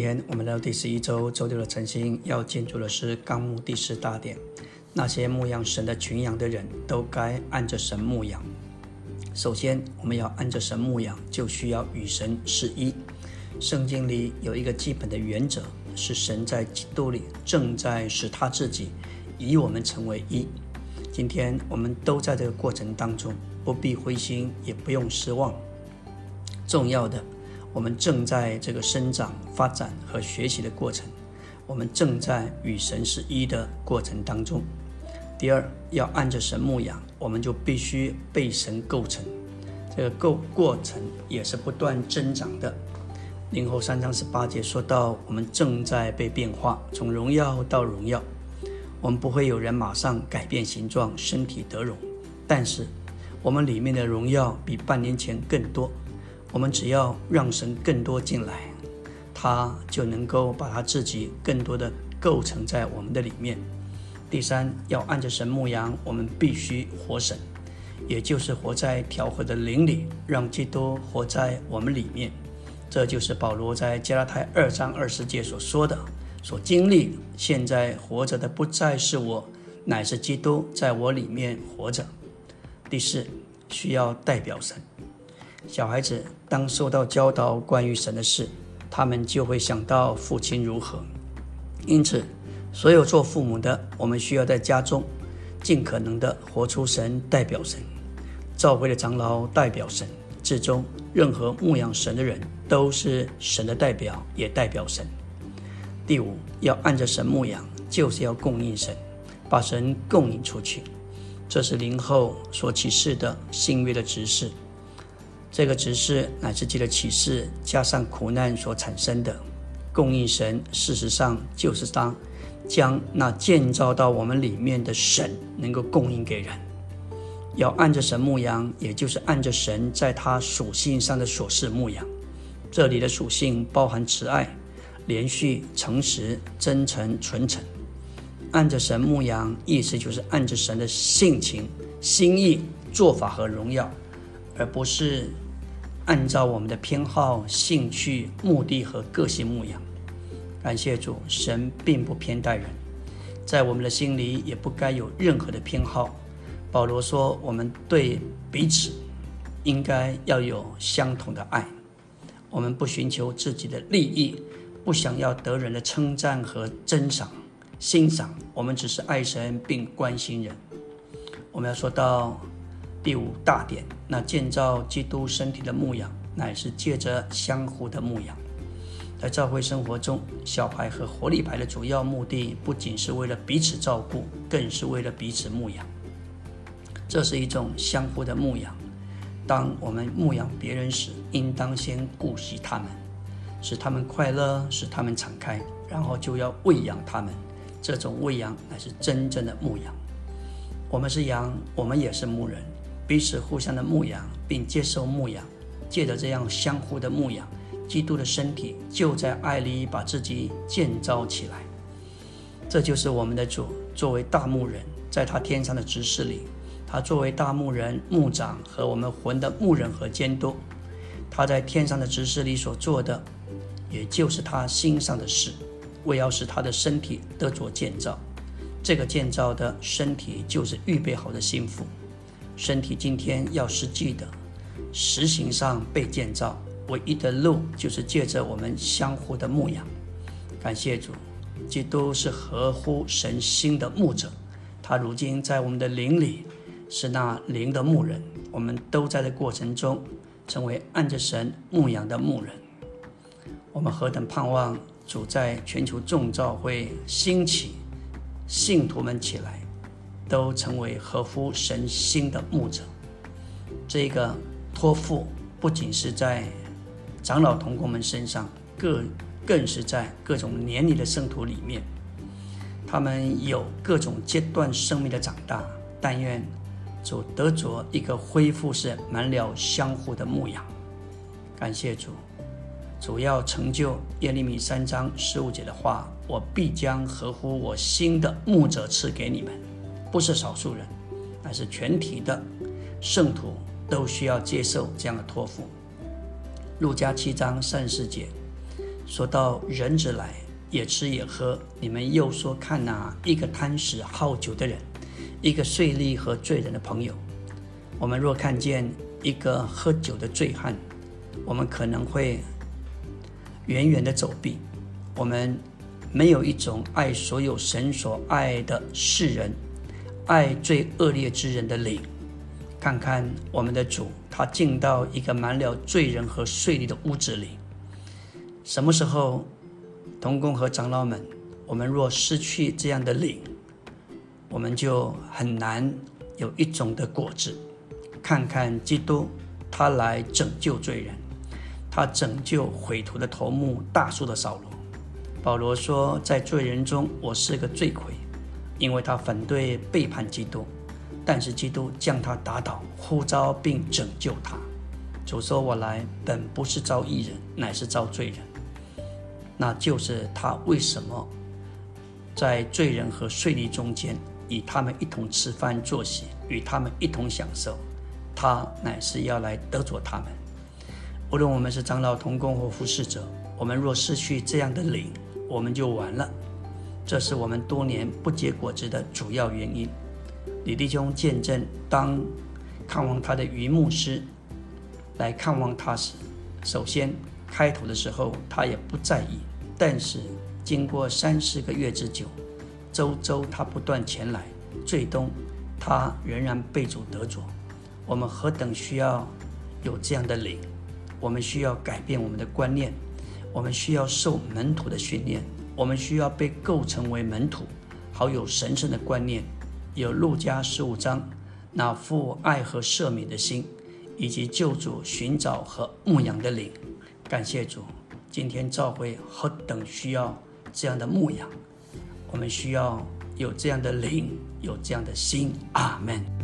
天我们来到第十一周周六的晨星，要建筑的是纲目第四大点。那些牧养神的群羊的人都该按着神牧养。首先，我们要按着神牧养，就需要与神是一。圣经里有一个基本的原则，是神在基督里正在使他自己以我们成为一。今天我们都在这个过程当中，不必灰心，也不用失望。重要的。我们正在这个生长、发展和学习的过程，我们正在与神是一的过程当中。第二，要按着神牧养，我们就必须被神构成，这个构过程也是不断增长的。零后三章十八节说到，我们正在被变化，从荣耀到荣耀。我们不会有人马上改变形状、身体得荣，但是我们里面的荣耀比半年前更多。我们只要让神更多进来，他就能够把他自己更多的构成在我们的里面。第三，要按着神牧羊，我们必须活神，也就是活在调和的灵里，让基督活在我们里面。这就是保罗在加拉太二章二十节所说的：所经历现在活着的不再是我，乃是基督在我里面活着。第四，需要代表神。小孩子当受到教导关于神的事，他们就会想到父亲如何。因此，所有做父母的，我们需要在家中尽可能的活出神，代表神；教会的长老代表神；至终，任何牧养神的人都是神的代表，也代表神。第五，要按着神牧养，就是要供应神，把神供应出去。这是灵后所启示的新约的指示。这个只是乃至记的启示，加上苦难所产生的供应神，事实上就是当将那建造到我们里面的神能够供应给人。要按着神牧羊，也就是按着神在他属性上的所示牧羊。这里的属性包含慈爱、连续、诚实、真诚、纯诚。按着神牧羊，意思就是按着神的性情、心意、做法和荣耀。而不是按照我们的偏好、兴趣、目的和个性牧养。感谢主，神并不偏待人，在我们的心里也不该有任何的偏好。保罗说，我们对彼此应该要有相同的爱。我们不寻求自己的利益，不想要得人的称赞和珍赏、欣赏。我们只是爱神并关心人。我们要说到。第五大点，那建造基督身体的牧养，乃是借着相互的牧养。在教会生活中，小孩和活力牌的主要目的，不仅是为了彼此照顾，更是为了彼此牧养。这是一种相互的牧养。当我们牧养别人时，应当先顾惜他们，使他们快乐，使他们敞开，然后就要喂养他们。这种喂养乃是真正的牧养。我们是羊，我们也是牧人。彼此互相的牧养，并接受牧养，借着这样相互的牧养，基督的身体就在爱里把自己建造起来。这就是我们的主作为大牧人，在他天上的执事里，他作为大牧人、牧长和我们魂的牧人和监督，他在天上的执事里所做的，也就是他心上的事，为要使他的身体得着建造。这个建造的身体，就是预备好的心腹。身体今天要实际的实行上被建造，唯一的路就是借着我们相互的牧养。感谢主，基督是合乎神心的牧者，他如今在我们的灵里是那灵的牧人。我们都在这过程中成为按着神牧养的牧人。我们何等盼望主在全球众召会兴起，信徒们起来。都成为合乎神心的牧者。这个托付不仅是在长老同工们身上，更更是在各种年龄的圣徒里面。他们有各种阶段生命的长大。但愿主得着一个恢复是满了相互的牧养。感谢主，主要成就耶利米三章十五节的话：我必将合乎我心的牧者赐给你们。不是少数人，而是全体的圣徒都需要接受这样的托付。路加七章三十节说到人子来，也吃也喝，你们又说看哪一个贪食好酒的人，一个税吏和罪人的朋友。我们若看见一个喝酒的醉汉，我们可能会远远的走避。我们没有一种爱所有神所爱的世人，爱最恶劣之人的灵。看看我们的主，他进到一个满了罪人和税吏的屋子里。什么时候，童工和长老们，我们若失去这样的灵，我们就很难有一种的果子。看看基督，他来拯救罪人，他拯救毁图的头目大树的扫罗。保罗说，在罪人中，我是个罪魁，因为他反对背叛基督。但是基督将他打倒，呼召并拯救他。主说：“我来本不是招义人，乃是招罪人。”那就是他为什么在罪人和税吏中间，与他们一同吃饭坐席，与他们一同享受。他乃是要来得着他们。无论我们是长老、同工或服侍者，我们若失去这样的灵，我们就完了。这是我们多年不结果子的主要原因。李弟兄见证，当看望他的余牧师来看望他时，首先开头的时候他也不在意，但是经过三四个月之久，周周他不断前来，最终他仍然被主得着。我们何等需要有这样的灵！我们需要改变我们的观念，我们需要受门徒的训练，我们需要被构成为门徒，好有神圣的观念。有路加十五章那父爱和赦免的心，以及救主寻找和牧养的灵。感谢主，今天教会何等需要这样的牧养，我们需要有这样的灵，有这样的心。阿门。